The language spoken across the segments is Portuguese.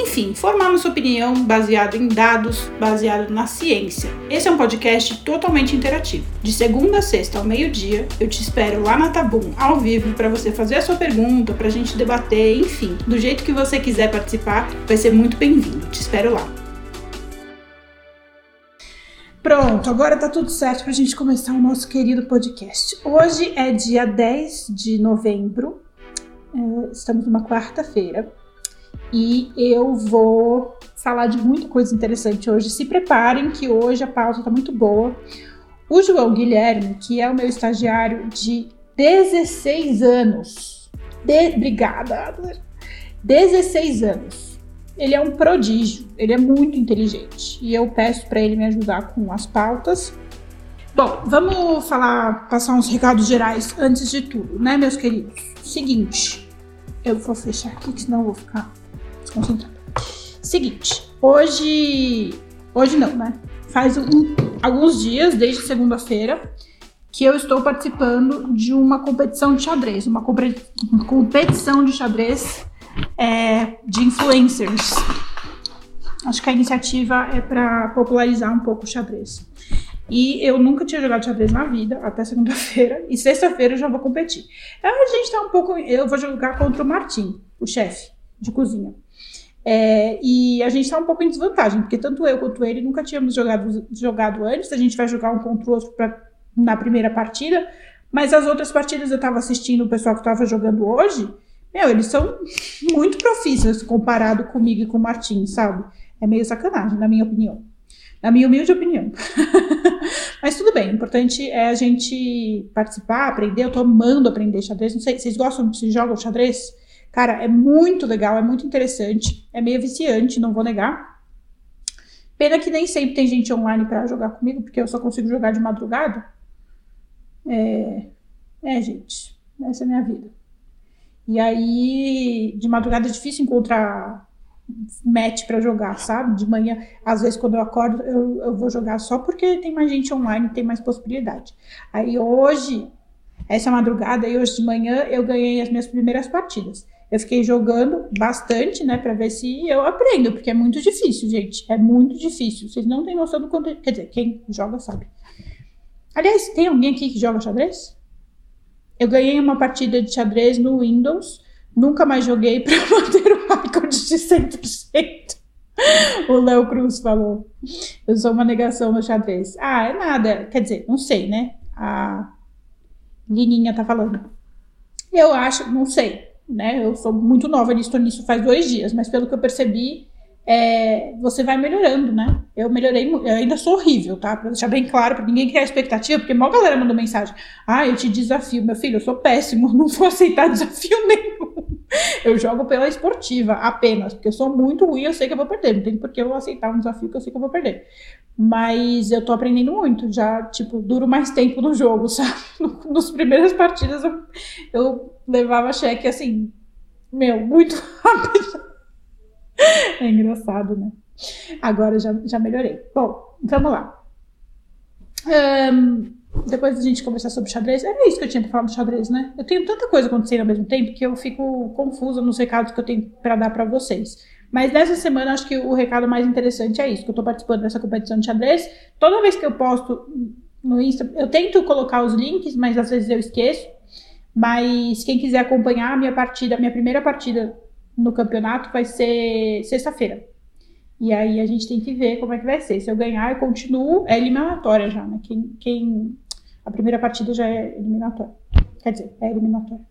enfim, formar nossa opinião baseado em dados, baseado na ciência. Esse é um podcast totalmente interativo. De segunda a sexta ao meio-dia, eu te espero lá na Tabum, ao vivo, para você fazer a sua pergunta, para a gente debater, enfim, do jeito que você quiser participar, vai ser muito bem-vindo. Te espero lá. Pronto, agora tá tudo certo para a gente começar o nosso querido podcast. Hoje é dia 10 de novembro, é, estamos numa quarta-feira e eu vou falar de muita coisa interessante hoje. Se preparem que hoje a pauta está muito boa. O João Guilherme, que é o meu estagiário de 16 anos, de... obrigada, 16 anos. Ele é um prodígio, ele é muito inteligente e eu peço para ele me ajudar com as pautas. Bom, vamos falar, passar uns recados gerais antes de tudo, né, meus queridos? Seguinte, eu vou fechar aqui, senão eu vou ficar desconcentrada. Seguinte, hoje. Hoje não, né? Faz um, alguns dias, desde segunda-feira, que eu estou participando de uma competição de xadrez, uma, competição de xadrez é, de influencers. Acho que a iniciativa é para popularizar um pouco o xadrez. E eu nunca tinha jogado xadrez na vida, até segunda-feira. E sexta-feira eu já vou competir. A gente tá um pouco. Eu vou jogar contra o Martim, o chefe de cozinha. É, e a gente está um pouco em desvantagem, porque tanto eu quanto ele nunca tínhamos jogado, jogado antes. A gente vai jogar um contra o outro pra, na primeira partida, mas as outras partidas eu estava assistindo o pessoal que estava jogando hoje. Meu, eles são muito profícios comparado comigo e com o Martin, sabe? É meio sacanagem, na minha opinião. Na minha humilde opinião. Mas tudo bem, o importante é a gente participar, aprender. Eu tô amando aprender xadrez. Não sei, vocês gostam, vocês jogam xadrez? Cara, é muito legal, é muito interessante, é meio viciante, não vou negar. Pena que nem sempre tem gente online para jogar comigo, porque eu só consigo jogar de madrugada. É, é, gente, essa é a minha vida. E aí, de madrugada é difícil encontrar match para jogar, sabe? De manhã, às vezes quando eu acordo, eu, eu vou jogar só porque tem mais gente online, tem mais possibilidade. Aí hoje, essa madrugada e hoje de manhã, eu ganhei as minhas primeiras partidas. Eu fiquei jogando bastante, né, para ver se eu aprendo, porque é muito difícil, gente. É muito difícil. Vocês não têm noção do quanto. Quer dizer, quem joga sabe. Aliás, tem alguém aqui que joga xadrez? Eu ganhei uma partida de xadrez no Windows. Nunca mais joguei para manter o recorde de 100%. o Léo Cruz falou. Eu sou uma negação no xadrez. Ah, é nada. Quer dizer, não sei, né? A Lininha tá falando. Eu acho, não sei né? Eu sou muito nova nisso, nisso faz dois dias, mas pelo que eu percebi, é, você vai melhorando, né? Eu melhorei, eu ainda sou horrível, tá? Pra deixar bem claro, pra ninguém criar expectativa, porque a galera mandou mensagem. Ah, eu te desafio, meu filho, eu sou péssimo, não vou aceitar desafio nenhum. Eu jogo pela esportiva apenas, porque eu sou muito ruim, eu sei que eu vou perder. Não tem por que eu aceitar um desafio que eu sei que eu vou perder. Mas eu tô aprendendo muito, já, tipo, duro mais tempo no jogo, sabe? Nos primeiras partidas eu, eu levava cheque assim, meu, muito rápido. É engraçado, né? Agora já, já melhorei. Bom, vamos lá. Um, depois a gente conversar sobre xadrez, é isso que eu tinha pra falar do xadrez, né? Eu tenho tanta coisa acontecendo ao mesmo tempo que eu fico confusa nos recados que eu tenho para dar para vocês. Mas nessa semana, acho que o recado mais interessante é isso, que eu tô participando dessa competição de xadrez. Toda vez que eu posto no Insta, eu tento colocar os links, mas às vezes eu esqueço. Mas quem quiser acompanhar a minha partida, a minha primeira partida no campeonato vai ser sexta-feira. E aí a gente tem que ver como é que vai ser. Se eu ganhar, eu continuo. É eliminatória já, né? Quem, quem... A primeira partida já é eliminatória. Quer dizer, é eliminatória.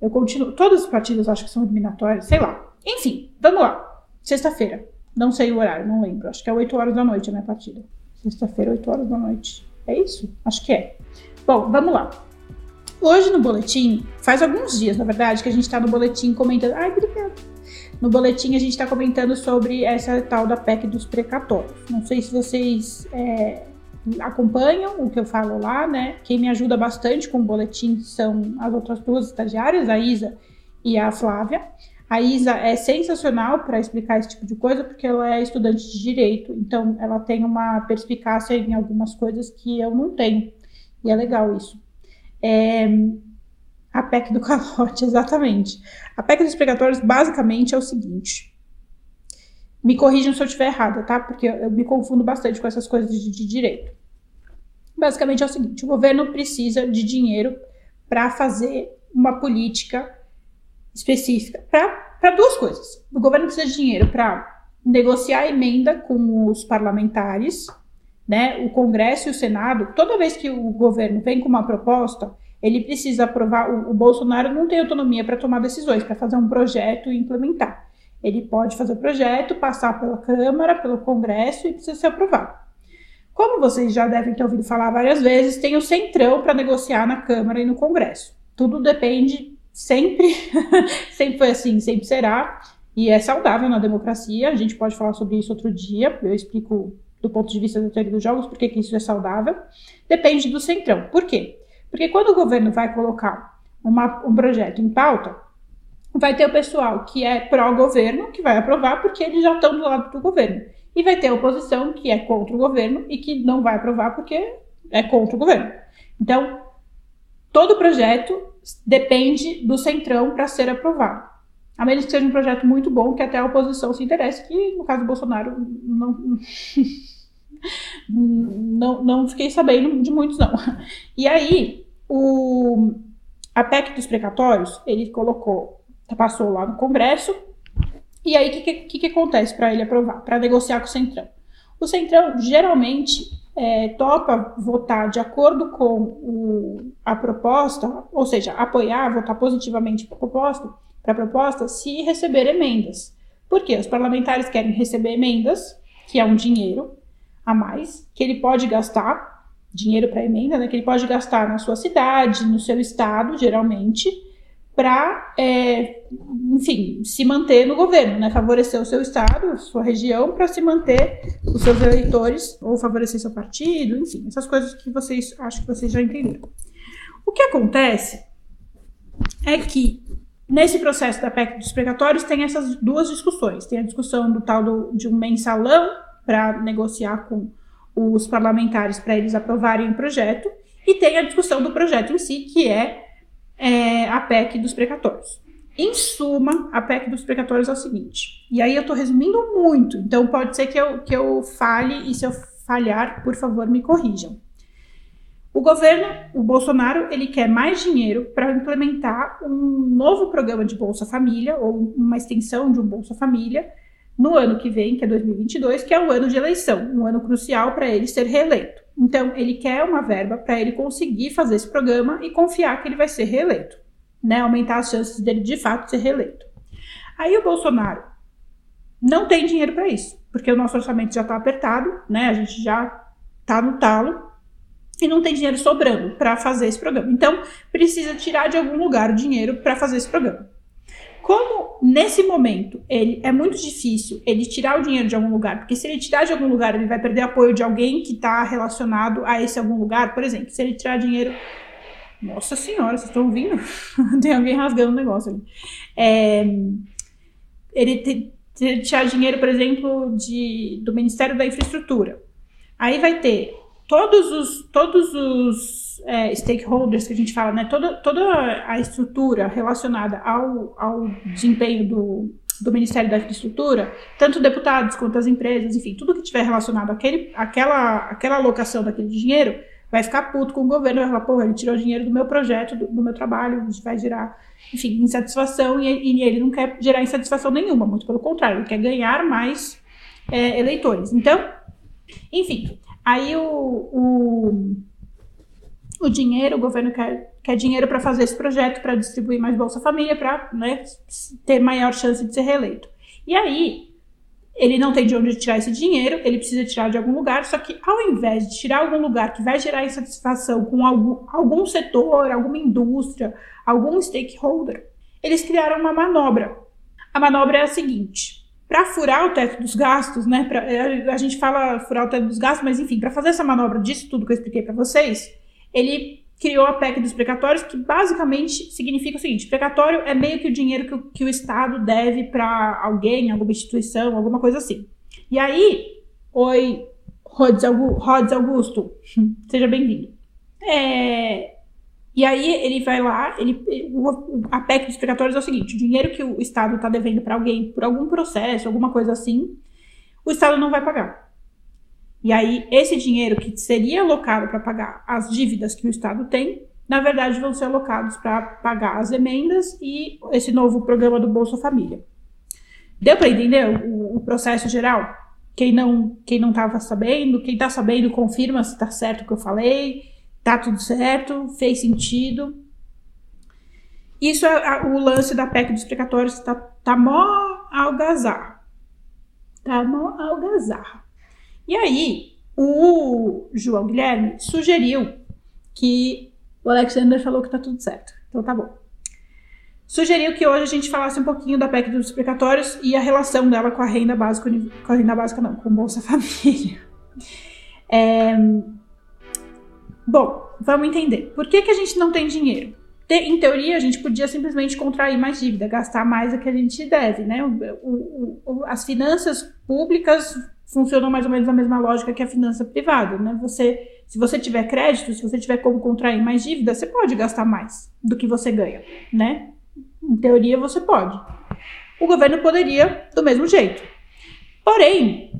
Eu continuo. Todas as partidas acho que são eliminatórias, sei lá. Enfim, vamos lá. Sexta-feira. Não sei o horário, não lembro. Acho que é 8 horas da noite a minha partida. Sexta-feira, 8 horas da noite. É isso? Acho que é. Bom, vamos lá. Hoje no boletim, faz alguns dias, na verdade, que a gente está no boletim comentando. Ai, obrigada. No boletim a gente está comentando sobre essa tal da PEC dos precatórios. Não sei se vocês é, acompanham o que eu falo lá, né? Quem me ajuda bastante com o boletim são as outras duas estagiárias, a Isa e a Flávia. A Isa é sensacional para explicar esse tipo de coisa, porque ela é estudante de direito, então ela tem uma perspicácia em algumas coisas que eu não tenho. E é legal isso. É, a PEC do calote, exatamente. A PEC dos precatórios basicamente é o seguinte. Me corrijam se eu estiver errada, tá? Porque eu me confundo bastante com essas coisas de, de direito. Basicamente é o seguinte: o governo precisa de dinheiro para fazer uma política específica para duas coisas. O governo precisa de dinheiro para negociar a emenda com os parlamentares, né? O Congresso e o Senado. Toda vez que o governo vem com uma proposta, ele precisa aprovar. O, o Bolsonaro não tem autonomia para tomar decisões, para fazer um projeto e implementar. Ele pode fazer o projeto, passar pela Câmara, pelo Congresso e precisa ser aprovado. Como vocês já devem ter ouvido falar várias vezes, tem o Centrão para negociar na Câmara e no Congresso. Tudo depende sempre, sempre foi assim, sempre será, e é saudável na democracia. A gente pode falar sobre isso outro dia, eu explico do ponto de vista da teoria dos jogos por que isso é saudável. Depende do Centrão. Por quê? Porque quando o governo vai colocar uma, um projeto em pauta, vai ter o pessoal que é pró-governo, que vai aprovar porque eles já estão do lado do governo. E vai ter a oposição que é contra o governo e que não vai aprovar porque é contra o governo. Então, todo projeto depende do centrão para ser aprovado. A menos que seja um projeto muito bom, que até a oposição se interesse, que no caso do Bolsonaro não, não, não fiquei sabendo de muitos, não. E aí, o, a PEC dos precatórios, ele colocou, passou lá no Congresso, e aí o que, que, que, acontece para ele aprovar, para negociar com o Centrão? O Centrão geralmente é, topa votar de acordo com o, a proposta, ou seja, apoiar, votar positivamente para a proposta, para a proposta, se receber emendas. Por quê? Os parlamentares querem receber emendas, que é um dinheiro, a mais, que ele pode gastar, dinheiro para emenda, né, que ele pode gastar na sua cidade, no seu estado, geralmente, para, é, enfim, se manter no governo, né, favorecer o seu estado, sua região, para se manter os seus eleitores, ou favorecer seu partido, enfim, essas coisas que vocês, acho que vocês já entenderam. O que acontece é que Nesse processo da PEC dos precatórios tem essas duas discussões. Tem a discussão do tal do, de um mensalão para negociar com os parlamentares para eles aprovarem o projeto, e tem a discussão do projeto em si, que é, é a PEC dos precatórios. Em suma, a PEC dos precatórios é o seguinte, e aí eu estou resumindo muito, então pode ser que eu, que eu fale, e se eu falhar, por favor, me corrijam. O governo, o Bolsonaro, ele quer mais dinheiro para implementar um novo programa de Bolsa Família, ou uma extensão de um Bolsa Família, no ano que vem, que é 2022, que é o ano de eleição, um ano crucial para ele ser reeleito. Então, ele quer uma verba para ele conseguir fazer esse programa e confiar que ele vai ser reeleito, né? Aumentar as chances dele de fato ser reeleito. Aí o Bolsonaro não tem dinheiro para isso, porque o nosso orçamento já está apertado, né? A gente já está no talo e não tem dinheiro sobrando para fazer esse programa. Então, precisa tirar de algum lugar o dinheiro para fazer esse programa. Como nesse momento ele é muito difícil ele tirar o dinheiro de algum lugar, porque se ele tirar de algum lugar, ele vai perder apoio de alguém que está relacionado a esse algum lugar. Por exemplo, se ele tirar dinheiro. Nossa senhora, vocês estão ouvindo? tem alguém rasgando o negócio ali. É, ele te, te, tirar dinheiro, por exemplo, de, do Ministério da Infraestrutura. Aí vai ter todos os, todos os é, stakeholders que a gente fala, né, toda, toda a estrutura relacionada ao, ao desempenho do, do Ministério da Infraestrutura, tanto deputados quanto as empresas, enfim, tudo que tiver relacionado àquele, àquela, àquela alocação daquele dinheiro, vai ficar puto com o governo, vai falar, porra, ele tirou dinheiro do meu projeto, do, do meu trabalho, vai gerar, enfim, insatisfação, e, e, ele não quer gerar insatisfação nenhuma, muito pelo contrário, ele quer ganhar mais é, eleitores. Então, enfim, Aí o, o, o dinheiro, o governo quer, quer dinheiro para fazer esse projeto, para distribuir mais Bolsa Família, para né, ter maior chance de ser reeleito. E aí, ele não tem de onde tirar esse dinheiro, ele precisa tirar de algum lugar, só que ao invés de tirar algum lugar que vai gerar insatisfação com algum, algum setor, alguma indústria, algum stakeholder, eles criaram uma manobra. A manobra é a seguinte: para furar o teto dos gastos, né? Pra, a gente fala furar o teto dos gastos, mas enfim, para fazer essa manobra disso tudo que eu expliquei para vocês, ele criou a PEC dos precatórios, que basicamente significa o seguinte: precatório é meio que o dinheiro que o, que o Estado deve para alguém, alguma instituição, alguma coisa assim. E aí, oi, Rods Augusto, seja bem-vindo. É, e aí ele vai lá, ele, a PEC dos precatórios é o seguinte: o dinheiro que o Estado está devendo para alguém por algum processo, alguma coisa assim, o Estado não vai pagar. E aí esse dinheiro que seria alocado para pagar as dívidas que o Estado tem, na verdade vão ser alocados para pagar as emendas e esse novo programa do Bolsa Família. Deu para entender o, o, processo geral? Quem não quem não estava sabendo, quem está sabendo confirma se está certo o que eu falei tá tudo certo, fez sentido. Isso é a, o lance da PEC dos precatórios, tá, tá mó algazarra. Tá mó algazarra. E aí, o João Guilherme sugeriu que o Alexander falou que tá tudo certo. Então tá bom. Sugeriu que hoje a gente falasse um pouquinho da PEC dos precatórios e a relação dela com a renda básica, com a renda básica não, com Bolsa Família. É, Bom, vamos entender. Por que, que a gente não tem dinheiro? Em teoria, a gente podia simplesmente contrair mais dívida, gastar mais do que a gente deve, né? O, o, o, as finanças públicas funcionam mais ou menos na mesma lógica que a finança privada, né? Você, se você tiver crédito, se você tiver como contrair mais dívida, você pode gastar mais do que você ganha, né? Em teoria, você pode. O governo poderia do mesmo jeito. Porém,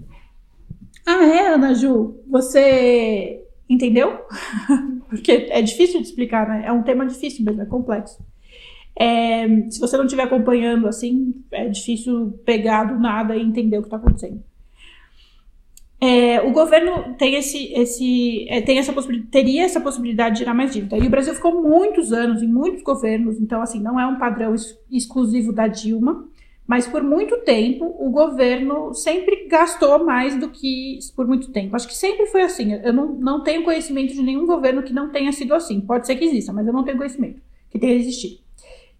ah, é, Ana Ju, você Entendeu? Porque é difícil de explicar, né? É um tema difícil mesmo, é complexo. É, se você não estiver acompanhando assim, é difícil pegar do nada e entender o que está acontecendo. É, o governo tem esse, esse é, tem essa teria essa possibilidade de tirar mais dívida. E o Brasil ficou muitos anos em muitos governos, então assim não é um padrão ex exclusivo da Dilma. Mas por muito tempo, o governo sempre gastou mais do que por muito tempo. Acho que sempre foi assim. Eu não, não tenho conhecimento de nenhum governo que não tenha sido assim. Pode ser que exista, mas eu não tenho conhecimento que tenha existido.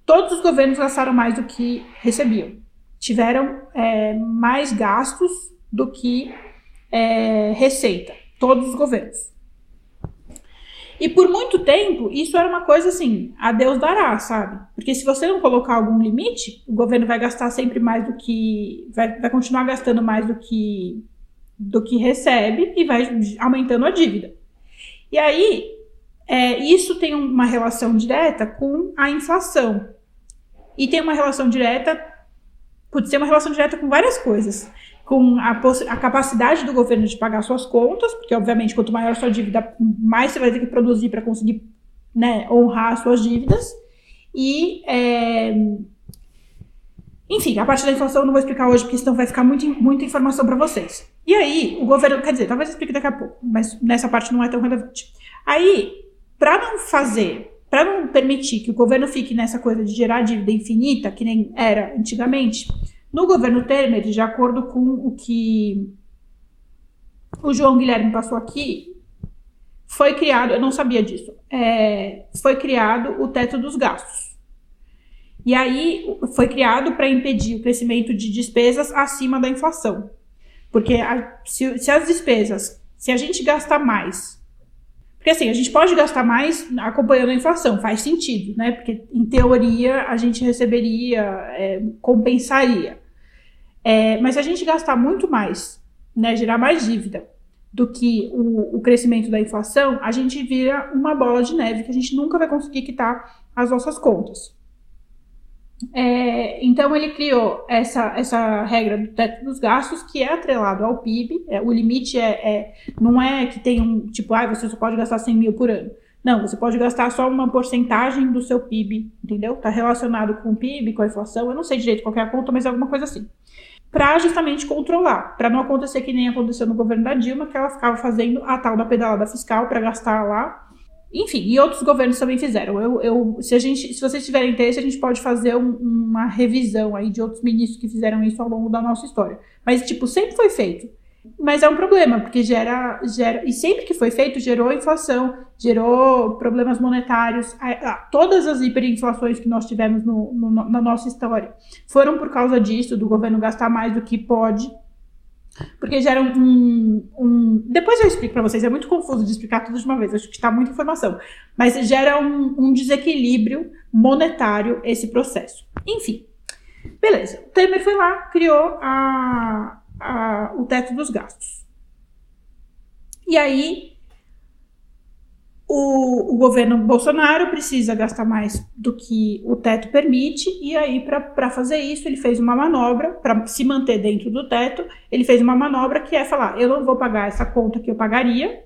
Todos os governos gastaram mais do que recebiam. Tiveram é, mais gastos do que é, receita. Todos os governos. E por muito tempo, isso era uma coisa assim, a Deus dará, sabe? Porque se você não colocar algum limite, o governo vai gastar sempre mais do que. vai, vai continuar gastando mais do que, do que recebe e vai aumentando a dívida. E aí, é, isso tem uma relação direta com a inflação. E tem uma relação direta. Pode ser uma relação direta com várias coisas com a, a, capacidade do governo de pagar suas contas, porque obviamente quanto maior a sua dívida, mais você vai ter que produzir para conseguir né, honrar as suas dívidas. E é... enfim, a parte da inflação eu não vou explicar hoje, porque senão vai ficar muito, muita informação para vocês. E aí, o governo, quer dizer, talvez eu explique daqui a pouco, mas nessa parte não é tão relevante. Aí, para não fazer, para não permitir que o governo fique nessa coisa de gerar dívida infinita, que nem era antigamente, no governo Temer, de acordo com o que o João Guilherme passou aqui, foi criado, eu não sabia disso, é, foi criado o teto dos gastos. E aí foi criado para impedir o crescimento de despesas acima da inflação. Porque a, se, se as despesas, se a gente gastar mais porque assim, a gente pode gastar mais acompanhando a inflação, faz sentido, né? Porque em teoria a gente receberia, é, compensaria. É, mas se a gente gastar muito mais, né, gerar mais dívida do que o, o, crescimento da inflação, a gente vira uma bola de neve que a gente nunca vai conseguir quitar as nossas contas. É, então ele criou essa, essa regra do teto dos gastos que é atrelado ao PIB. É, o limite é, é, não é que tem um tipo, ah, você só pode gastar 100 mil por ano. Não, você pode gastar só uma porcentagem do seu PIB, entendeu? Está relacionado com o PIB, com a inflação. Eu não sei direito qual é a conta, mas é alguma coisa assim. Para justamente controlar, para não acontecer que nem aconteceu no governo da Dilma, que ela ficava fazendo a tal da pedalada fiscal para gastar lá enfim, e outros governos também fizeram. Eu, eu, se, a gente, se vocês tiverem interesse, a gente pode fazer um, uma revisão aí de outros ministros que fizeram isso ao longo da nossa história. Mas, tipo, sempre foi feito. Mas é um problema, porque gera, gera. E sempre que foi feito, gerou inflação, gerou problemas monetários. Todas as hiperinflações que nós tivemos no, no, na nossa história foram por causa disso, do governo gastar mais do que pode. Porque gera um. um... Depois eu explico para vocês, é muito confuso de explicar tudo de uma vez, acho que está muita informação. Mas gera um, um desequilíbrio monetário esse processo. Enfim, beleza. O Temer foi lá, criou a, a, o teto dos gastos. E aí, o, o, governo Bolsonaro precisa gastar mais do que o teto permite, e aí, para fazer isso, ele fez uma manobra, para se manter dentro do teto, ele fez uma manobra que é falar: eu não vou pagar essa conta que eu pagaria,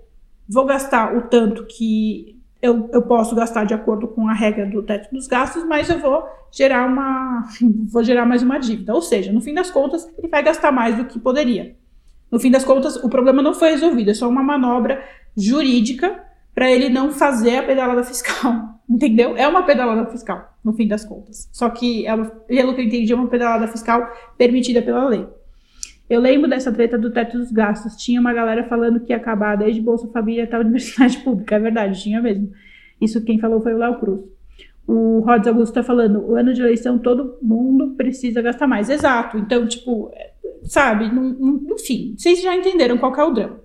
vou gastar o tanto que eu, eu posso gastar de acordo com a regra do teto dos gastos, mas eu vou gerar uma vou gerar mais uma dívida. Ou seja, no fim das contas, ele vai gastar mais do que poderia. No fim das contas, o problema não foi resolvido, é só uma manobra jurídica para ele não fazer a pedalada fiscal. Entendeu? É uma pedalada fiscal, no fim das contas. Só que, ela, pelo que eu entendi, é uma pedalada fiscal permitida pela lei. Eu lembro dessa treta do teto dos gastos. Tinha uma galera falando que ia acabar desde Bolsa Família até a universidade pública. É verdade, tinha mesmo. Isso quem falou foi o Léo Cruz. O Rods Augusto está falando, o ano de eleição todo mundo precisa gastar mais. Exato. Então, tipo, sabe, enfim, vocês já entenderam qual é o drama.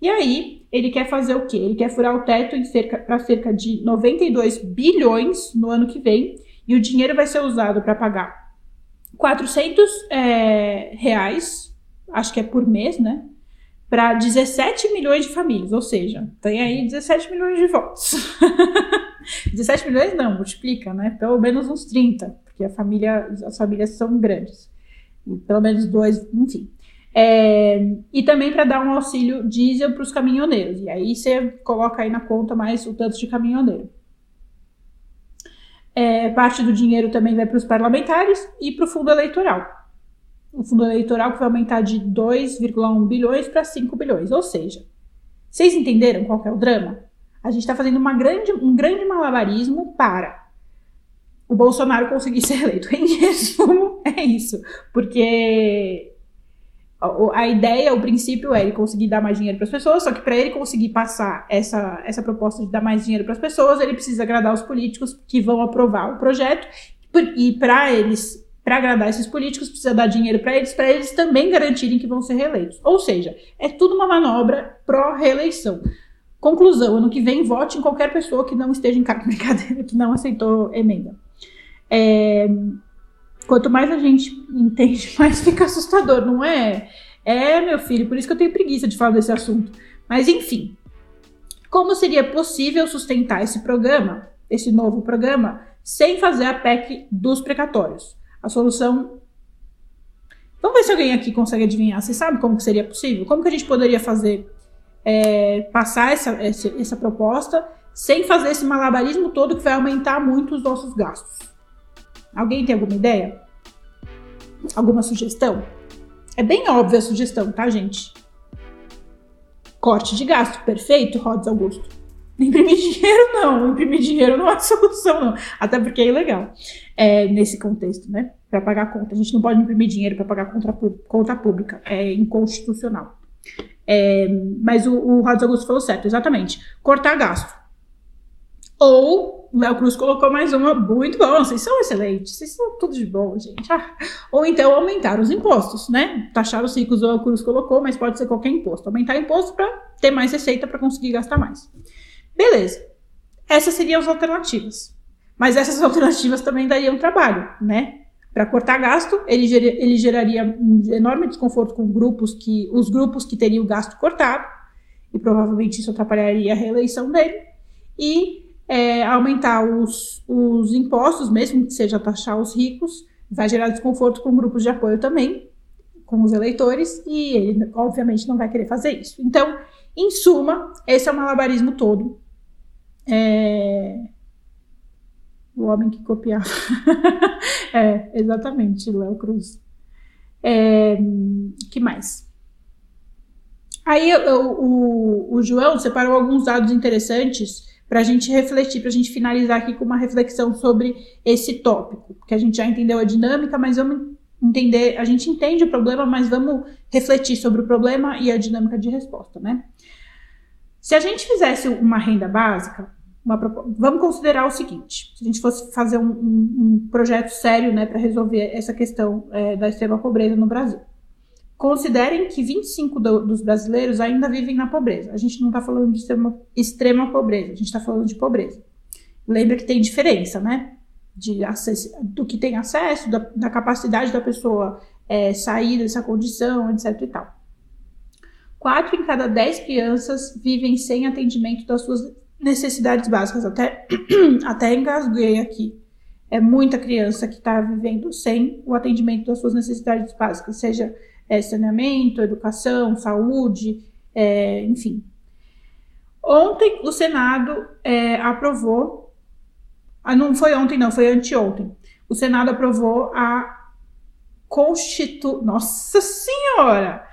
E aí, ele quer fazer o quê? Ele quer furar o teto para cerca de 92 bilhões no ano que vem, e o dinheiro vai ser usado para pagar 400 é, reais acho que é por mês, né? Para 17 milhões de famílias, ou seja, tem aí 17 milhões de votos. 17 milhões não, multiplica, né? Pelo menos uns 30, porque a família, as famílias são grandes. E pelo menos dois, enfim. É, e também para dar um auxílio diesel para os caminhoneiros. E aí você coloca aí na conta mais o tanto de caminhoneiro. É, parte do dinheiro também vai para os parlamentares e para o fundo eleitoral o fundo eleitoral que vai aumentar de 2,1 bilhões para 5 bilhões. Ou seja, vocês entenderam qual é o drama? A gente está fazendo grande, um grande malabarismo para o Bolsonaro conseguir ser eleito. Em resumo, é isso. Porque a ideia, o princípio é ele conseguir dar mais dinheiro para as pessoas, só que para ele conseguir passar essa, essa proposta de dar mais dinheiro para as pessoas, ele precisa agradar os políticos que vão aprovar o projeto. E para eles para agradar esses políticos, precisa dar dinheiro para eles, para eles também garantirem que vão ser reeleitos. Ou seja, é tudo uma manobra pró-reeleição. Conclusão: ano que vem, vote em qualquer pessoa que não esteja em cargo brincadeira, que não aceitou emenda. É, quanto mais a gente entende, mais fica assustador, não é? É, meu filho, por isso que eu tenho preguiça de falar desse assunto. Mas enfim, como seria possível sustentar esse programa, esse novo programa, sem fazer a PEC dos precatórios? A solução. Vamos ver se alguém aqui consegue adivinhar. Você sabe como que seria possível? Como que a gente poderia fazer é, passar essa, essa, essa proposta sem fazer esse malabarismo todo que vai aumentar muito os nossos gastos? Alguém tem alguma ideia? Alguma sugestão? É bem óbvia a sugestão, tá, gente? Corte de gasto, perfeito, Rods Augusto. Imprimir dinheiro não, imprimir dinheiro não é solução, não. Até porque é ilegal é, nesse contexto, né? Para pagar conta. A gente não pode imprimir dinheiro para pagar conta, conta pública, é inconstitucional. É, mas o, o Rods Augusto falou certo, exatamente. Cortar gasto. Ou Léo Cruz colocou mais uma, muito bom, vocês são excelentes, vocês são tudo de bom, gente. Ah. Ou então aumentar os impostos, né? Taxar os ricos, o Léo Cruz colocou, mas pode ser qualquer imposto. Aumentar imposto para ter mais receita para conseguir gastar mais. Beleza. Essas seriam as alternativas. Mas essas alternativas também dariam trabalho, né? Para cortar gasto, ele, ger ele geraria um enorme desconforto com grupos que os grupos que teriam o gasto cortado, e provavelmente isso atrapalharia a reeleição dele, e é, aumentar os, os impostos, mesmo que seja taxar os ricos, vai gerar desconforto com grupos de apoio também, com os eleitores, e ele, obviamente, não vai querer fazer isso. Então, em suma, esse é o malabarismo todo é... O homem que copiava. é, exatamente, Léo Cruz. É... que mais? Aí o, o, o João separou alguns dados interessantes para a gente refletir, para a gente finalizar aqui com uma reflexão sobre esse tópico, porque a gente já entendeu a dinâmica, mas vamos entender, a gente entende o problema, mas vamos refletir sobre o problema e a dinâmica de resposta, né? Se a gente fizesse uma renda básica, uma, vamos considerar o seguinte: se a gente fosse fazer um, um, um projeto sério né, para resolver essa questão é, da extrema pobreza no Brasil. Considerem que 25 do, dos brasileiros ainda vivem na pobreza. A gente não está falando de extrema, extrema pobreza, a gente está falando de pobreza. Lembra que tem diferença, né? De acesso, do que tem acesso, da, da capacidade da pessoa é, sair dessa condição, etc. e tal. Quatro em cada dez crianças vivem sem atendimento das suas necessidades básicas. Até, até engasguei aqui. É muita criança que está vivendo sem o atendimento das suas necessidades básicas, seja é, saneamento, educação, saúde, é, enfim. Ontem o Senado é, aprovou, ah, não foi ontem, não, foi anteontem. O Senado aprovou a Constitu... Nossa Senhora!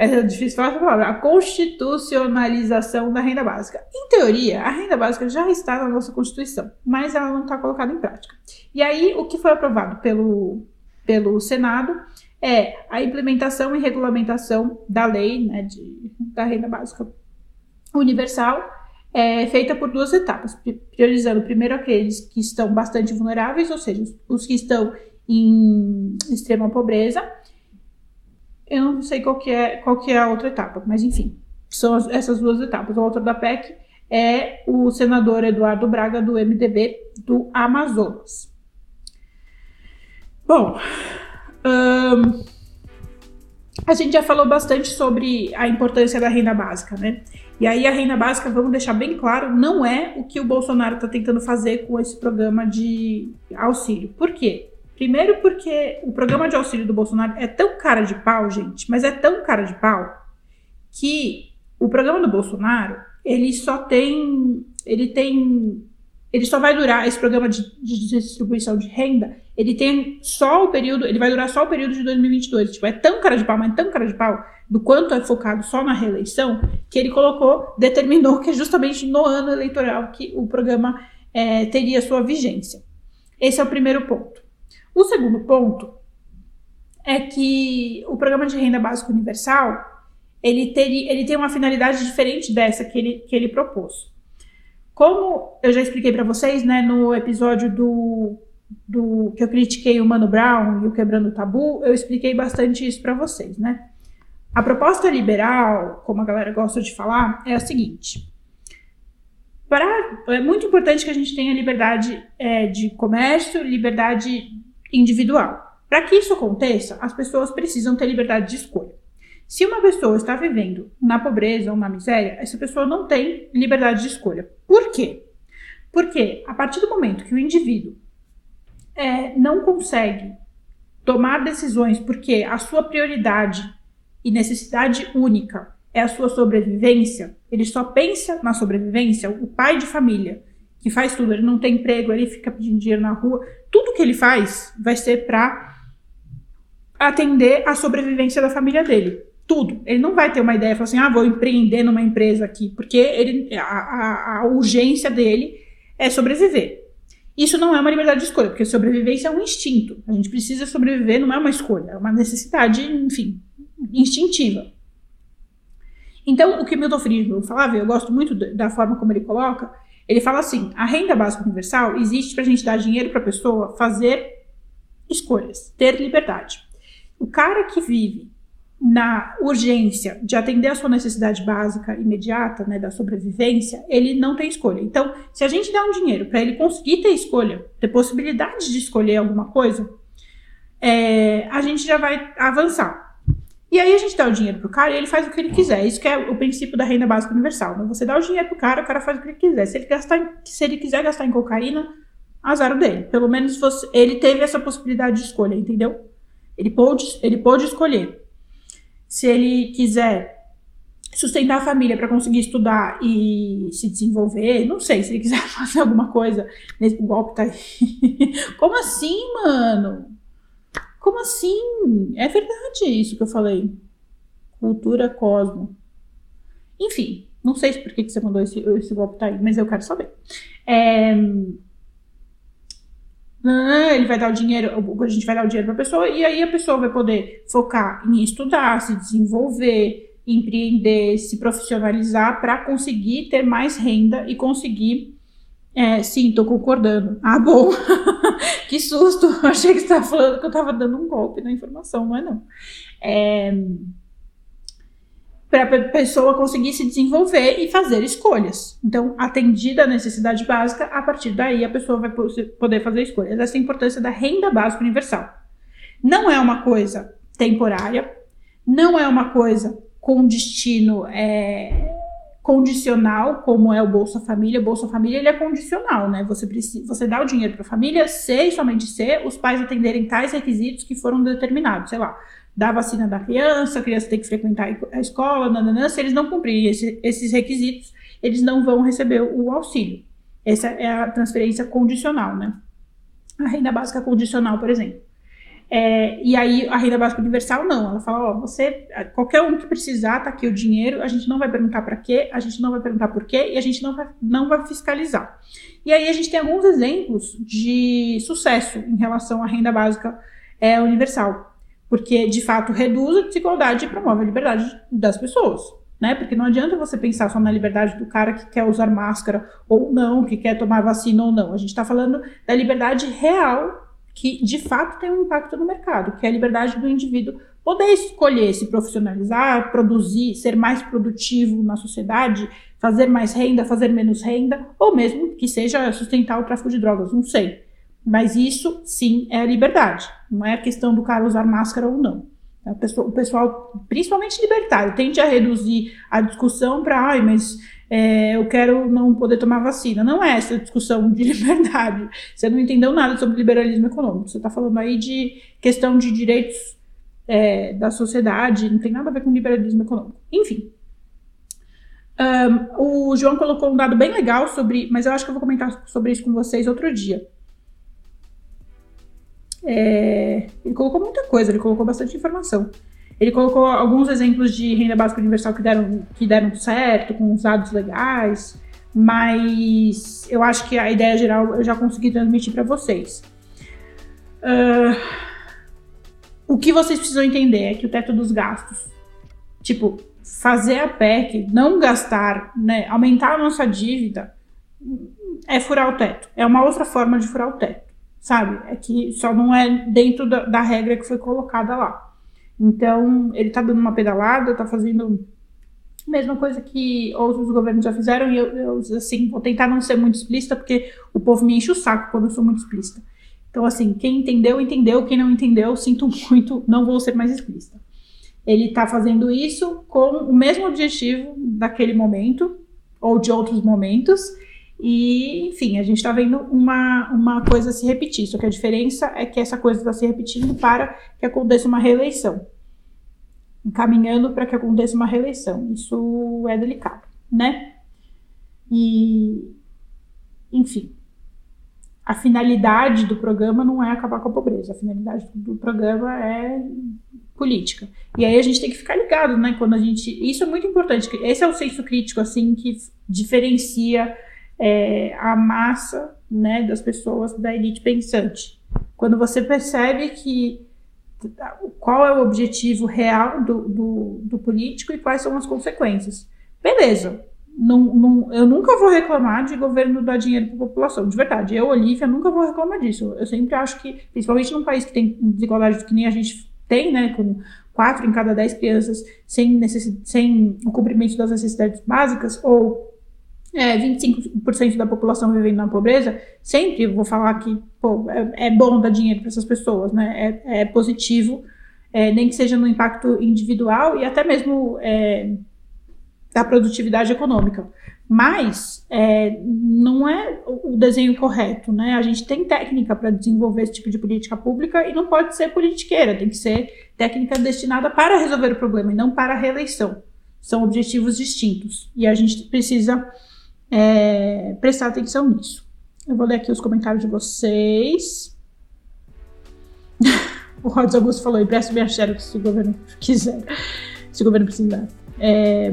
É difícil falar essa palavra, a constitucionalização da renda básica. Em teoria, a renda básica já está na nossa Constituição, mas ela não está colocada em prática. E aí, o que foi aprovado pelo, pelo Senado é a implementação e regulamentação da lei né, de, da renda básica universal, é, feita por duas etapas, priorizando primeiro aqueles que estão bastante vulneráveis, ou seja, os que estão em extrema pobreza, eu não sei qual que é, qual que é a outra etapa, mas enfim, são as, essas duas etapas. O outro da PEC é o senador Eduardo Braga, do MDB do Amazonas. Bom, hum, a gente já falou bastante sobre a importância da renda básica, né? E aí a renda básica, vamos deixar bem claro, não é o que o Bolsonaro está tentando fazer com esse programa de auxílio. Por quê? Primeiro porque o programa de auxílio do Bolsonaro é tão cara de pau, gente, mas é tão cara de pau que o programa do Bolsonaro, ele só tem, ele tem, ele só vai durar esse programa de, de distribuição de renda, ele tem só o período, ele vai durar só o período de 2022. Tipo, é tão cara de pau, mas tão cara de pau, do quanto é focado só na reeleição, que ele colocou, determinou que é justamente no ano eleitoral que o programa é, teria sua vigência. Esse é o primeiro ponto. O segundo ponto é que o programa de renda básica universal ele, teria, ele tem uma finalidade diferente dessa que ele, que ele propôs. Como eu já expliquei para vocês, né, no episódio do, do que eu critiquei o Mano Brown e o Quebrando o Tabu, eu expliquei bastante isso para vocês, né? A proposta liberal, como a galera gosta de falar, é a seguinte: pra, é muito importante que a gente tenha liberdade é, de comércio, liberdade individual. Para que isso aconteça, as pessoas precisam ter liberdade de escolha. Se uma pessoa está vivendo na pobreza ou na miséria, essa pessoa não tem liberdade de escolha. Por quê? Porque a partir do momento que o indivíduo é, não consegue tomar decisões porque a sua prioridade e necessidade única é a sua sobrevivência, ele só pensa na sobrevivência, o pai de família que faz tudo, ele não tem emprego, ele fica pedindo dinheiro na rua, tudo que ele faz vai ser para atender a sobrevivência da família dele. Tudo. Ele não vai ter uma ideia, falar assim, ah, vou empreender numa empresa aqui, porque ele, a, a, a urgência dele é sobreviver. Isso não é uma liberdade de escolha, porque sobrevivência é um instinto. A gente precisa sobreviver, não é uma escolha, é uma necessidade, enfim, instintiva. Então, o que Milton Friedman falava, eu gosto muito da forma como ele coloca, ele fala assim: a renda básica universal existe para a gente dar dinheiro para a pessoa fazer escolhas, ter liberdade. O cara que vive na urgência de atender a sua necessidade básica imediata, né, da sobrevivência, ele não tem escolha. Então, se a gente der um dinheiro para ele conseguir ter escolha, ter possibilidade de escolher alguma coisa, é, a gente já vai avançar. E aí a gente dá o dinheiro pro cara e ele faz o que ele quiser. Isso que é o princípio da renda básica universal. Né? Você dá o dinheiro pro cara, o cara faz o que ele quiser. Se ele, gastar, se ele quiser gastar em cocaína, azar dele. Pelo menos você, ele teve essa possibilidade de escolha, entendeu? Ele pôde, ele pôde escolher. Se ele quiser sustentar a família para conseguir estudar e se desenvolver, não sei, se ele quiser fazer alguma coisa nesse golpe tá aí. Como assim, mano? Como assim? É verdade isso que eu falei. Cultura cosmo. Enfim, não sei por que, que você mandou esse, esse golpe tá aí, mas eu quero saber. É... ele vai dar o dinheiro, a gente vai dar o dinheiro para a pessoa e aí a pessoa vai poder focar em estudar, se desenvolver, empreender, se profissionalizar para conseguir ter mais renda e conseguir. É, sim, tô concordando. Ah, bom. que susto. Achei que você estava falando que eu estava dando um golpe na informação, é não. É, para a pessoa conseguir se desenvolver e fazer escolhas. Então, atendida a necessidade básica, a partir daí a pessoa vai poder fazer escolhas. Essa é a importância da renda básica universal. Não é uma coisa temporária, não é uma coisa com destino é, condicional, como é o Bolsa Família. O Bolsa Família ele é condicional, né? Você, precisa, você dá o dinheiro para a família se e somente se os pais atenderem tais requisitos que foram determinados, sei lá da vacina da criança, a criança tem que frequentar a escola, nananã, se eles não cumprirem esse, esses requisitos, eles não vão receber o auxílio. Essa é a transferência condicional, né? A renda básica condicional, por exemplo. É, e aí a renda básica universal não, ela fala, ó, você, qualquer um que precisar, tá aqui o dinheiro, a gente não vai perguntar para quê, a gente não vai perguntar por quê e a gente não vai, não vai fiscalizar. E aí a gente tem alguns exemplos de sucesso em relação à renda básica é, universal porque de fato reduz a desigualdade e promove a liberdade das pessoas. Né? Porque não adianta você pensar só na liberdade do cara que quer usar máscara ou não, que quer tomar vacina ou não. A gente está falando da liberdade real que de fato tem um impacto no mercado, que é a liberdade do indivíduo poder escolher se profissionalizar, produzir, ser mais produtivo na sociedade, fazer mais renda, fazer menos renda, ou mesmo que seja sustentar o tráfico de drogas, não sei. Mas isso, sim, é a liberdade. Não é a questão do cara usar máscara ou não. O pessoal, principalmente libertário, tende a reduzir a discussão para, ai, mas é, eu quero não poder tomar vacina. Não é essa discussão de liberdade. Você não entendeu nada sobre liberalismo econômico. Você está falando aí de questão de direitos é, da sociedade, não tem nada a ver com liberalismo econômico. Enfim. Um, o João colocou um dado bem legal sobre, mas eu acho que eu vou comentar sobre isso com vocês outro dia. É, ele colocou muita coisa, ele colocou bastante informação. Ele colocou alguns exemplos de renda básica universal que deram, que deram certo, com os dados legais, mas eu acho que a ideia geral eu já consegui transmitir para vocês. Uh, o que vocês precisam entender é que o teto dos gastos, tipo, fazer a PEC, não gastar, né, aumentar a nossa dívida, é furar o teto. É uma outra forma de furar o teto sabe? É que só não é dentro da, da regra que foi colocada lá. Então, ele tá dando uma pedalada, tá fazendo a mesma coisa que outros governos já fizeram, e eu, eu, assim, vou tentar não ser muito explícita, porque o povo me enche o saco quando eu sou muito explícita. Então, assim, quem entendeu, entendeu, quem não entendeu, sinto muito, não vou ser mais explícita. Ele está fazendo isso com o mesmo objetivo daquele momento, ou de outros momentos, e, enfim, a gente está vendo uma, uma coisa se repetir. Só que a diferença é que essa coisa está se repetindo para que aconteça uma reeleição. Encaminhando para que aconteça uma reeleição. Isso é delicado, né? E, enfim, a finalidade do programa não é acabar com a pobreza. A finalidade do programa é política. E aí a gente tem que ficar ligado, né? Quando a gente. Isso é muito importante. Esse é o senso crítico, assim, que diferencia é, a massa né, das pessoas da elite pensante. Quando você percebe que qual é o objetivo real do, do, do político e quais são as consequências. Beleza, não, não, eu nunca vou reclamar de governo dar dinheiro para a população, de verdade. Eu, Olivia, nunca vou reclamar disso. Eu sempre acho que, principalmente num país que tem desigualdade que nem a gente tem, né, com quatro em cada dez crianças sem, sem o cumprimento das necessidades básicas, ou é, 25% da população vivendo na pobreza, sempre vou falar que pô, é, é bom dar dinheiro para essas pessoas, né? É, é positivo, é, nem que seja no impacto individual e até mesmo é, da produtividade econômica. Mas é, não é o desenho correto, né? A gente tem técnica para desenvolver esse tipo de política pública e não pode ser politiqueira, tem que ser técnica destinada para resolver o problema e não para a reeleição. São objetivos distintos e a gente precisa é, prestar atenção nisso. Eu vou ler aqui os comentários de vocês. o Rods Augusto falou: empresta minha xerox se o governo quiser, se o governo precisar. É,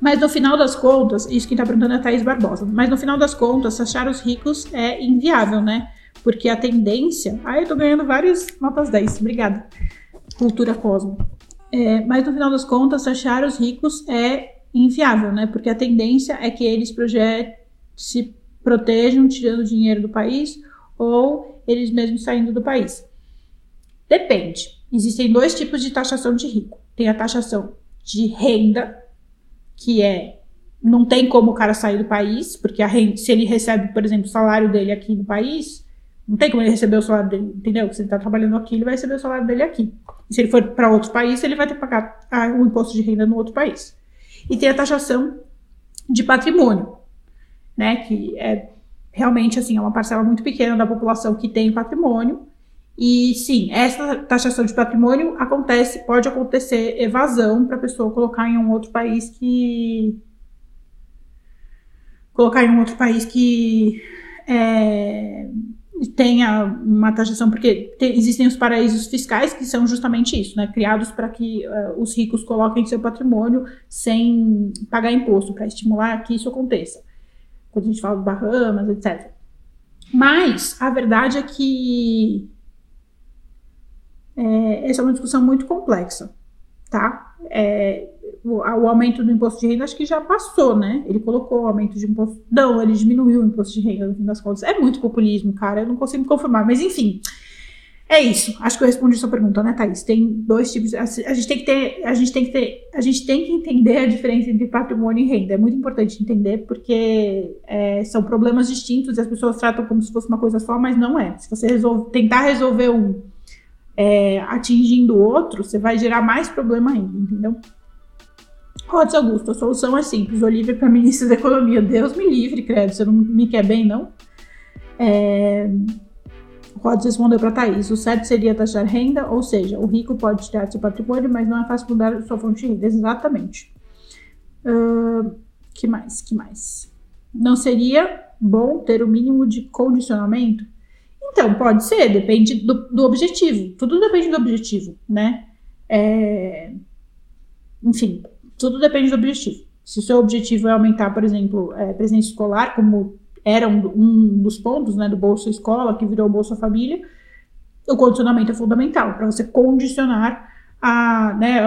mas no final das contas, isso quem está perguntando é a Thaís Barbosa, mas no final das contas, achar os ricos é inviável, né? Porque a tendência. Ah, eu tô ganhando várias notas 10, obrigada. Cultura Cosmo. É, mas no final das contas, taxar os ricos é inviável, né? Porque a tendência é que eles se protejam tirando dinheiro do país ou eles mesmos saindo do país. Depende. Existem dois tipos de taxação de rico. Tem a taxação de renda, que é não tem como o cara sair do país, porque renda, se ele recebe, por exemplo, o salário dele aqui no país, não tem como ele receber o salário dele, entendeu? Se ele está trabalhando aqui, ele vai receber o salário dele aqui. E se ele for para outro país, ele vai ter que pagar o imposto de renda no outro país. E tem a taxação de patrimônio, né? Que é realmente assim, é uma parcela muito pequena da população que tem patrimônio. E sim, essa taxação de patrimônio acontece, pode acontecer evasão para a pessoa colocar em um outro país que colocar em um outro país que é, tenha uma taxação, porque tem, existem os paraísos fiscais que são justamente isso, né, criados para que uh, os ricos coloquem seu patrimônio sem pagar imposto, para estimular que isso aconteça. Quando a gente fala de Bahamas, etc. Mas a verdade é que é, essa é uma discussão muito complexa, tá? É, o, aumento do imposto de renda acho que já passou, né? Ele colocou o aumento de imposto. Não, ele diminuiu o imposto de renda no fim das contas. É muito populismo, cara. Eu não consigo me conformar. Mas enfim. É isso. Acho que eu respondi sua pergunta, né, Thaís? Tem dois tipos. A gente tem que ter. A gente tem que ter. A gente tem que entender a diferença entre patrimônio e renda. É muito importante entender, porque é, são problemas distintos e as pessoas tratam como se fosse uma coisa só, mas não é. Se você resolve, tentar resolver um é, atingindo o outro, você vai gerar mais problema ainda, entendeu? Rhodes Augusto, a solução é simples. Olivia para ministro da Economia. Deus me livre, credo. Você não me quer bem, não? É... Rhodes respondeu para Thaís. O certo seria taxar renda, ou seja, o rico pode tirar seu patrimônio, mas não é fácil mudar sua fonte de renda. Exatamente. Uh, que mais? Que mais? Não seria bom ter o mínimo de condicionamento? Então, pode ser, depende do, do objetivo. Tudo depende do objetivo, né? É... Enfim, tudo depende do objetivo. Se o seu objetivo é aumentar, por exemplo, é, presença escolar, como era um, um, dos pontos né, do Bolsa Escola, que virou Bolsa Família, o condicionamento é fundamental para você condicionar a, né,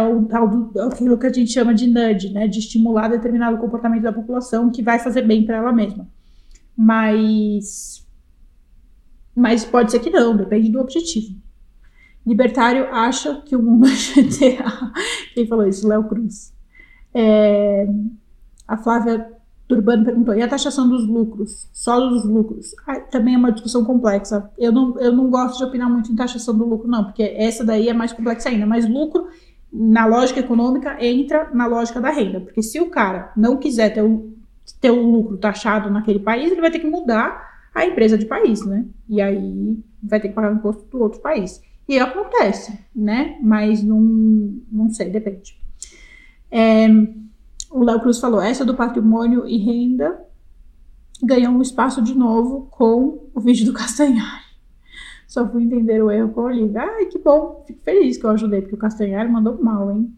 aquilo que a gente chama de nudge, né, de estimular determinado comportamento da população que vai fazer bem para ela mesma. Mas, mas pode ser que não, depende do objetivo. Libertário acha que o mundo é GTA. Quem falou isso? Léo Cruz. É, a Flávia Turbano perguntou, e a taxação dos lucros? Só dos lucros? Ah, também é uma discussão complexa. Eu não, eu não gosto de opinar muito em taxação do lucro, não, porque essa daí é mais complexa ainda. Mas lucro, na lógica econômica, entra na lógica da renda. Porque se o cara não quiser ter o, ter o lucro taxado naquele país, ele vai ter que mudar a empresa de país, né? E aí vai ter que pagar o imposto do outro país. E acontece, né? Mas não, não sei, depende. É, o Léo Cruz falou: essa do patrimônio e renda ganhou um espaço de novo com o vídeo do Castanhari. Só fui entender o erro com o Olivia. Ai, que bom. Fico feliz que eu ajudei, porque o Castanhari mandou mal, hein?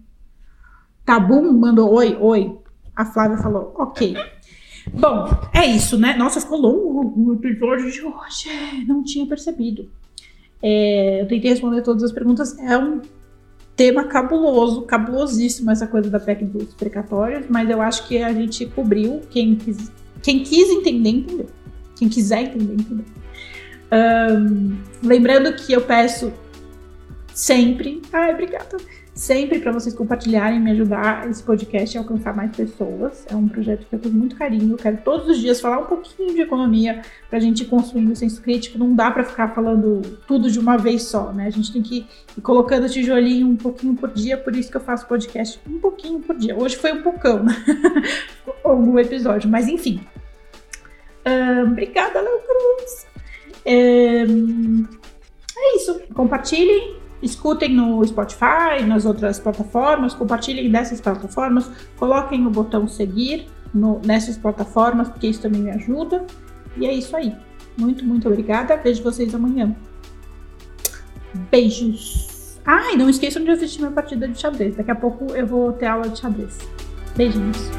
Tabum mandou oi, oi. A Flávia falou, ok. Bom, é isso, né? Nossa, ficou longo o episódio de hoje. Não tinha percebido. É, eu tentei responder todas as perguntas. É um tema cabuloso, cabulosíssimo essa coisa da PEC dos precatórios, mas eu acho que a gente cobriu. Quem quis, quem quis entender, entendeu. Quem quiser entender, entendeu. Um, lembrando que eu peço sempre. Ai, obrigada sempre para vocês compartilharem, me ajudar esse podcast a alcançar mais pessoas. É um projeto que eu tenho muito carinho. Eu quero todos os dias falar um pouquinho de economia para a gente ir construindo o senso crítico. Não dá para ficar falando tudo de uma vez só, né? A gente tem que ir colocando tijolinho um pouquinho por dia, por isso que eu faço podcast um pouquinho por dia. Hoje foi um pocão, né? Algum episódio, mas enfim. Uh, obrigada, Léo Cruz. É isso. Compartilhem escutem no Spotify, nas outras plataformas, compartilhem dessas plataformas, coloquem o botão seguir no, nessas plataformas, porque isso também me ajuda. E é isso aí. Muito, muito obrigada. Vejo vocês amanhã. Beijos. Ah, e não esqueçam de assistir minha partida de xadrez. Daqui a pouco eu vou ter aula de xadrez. Beijinhos.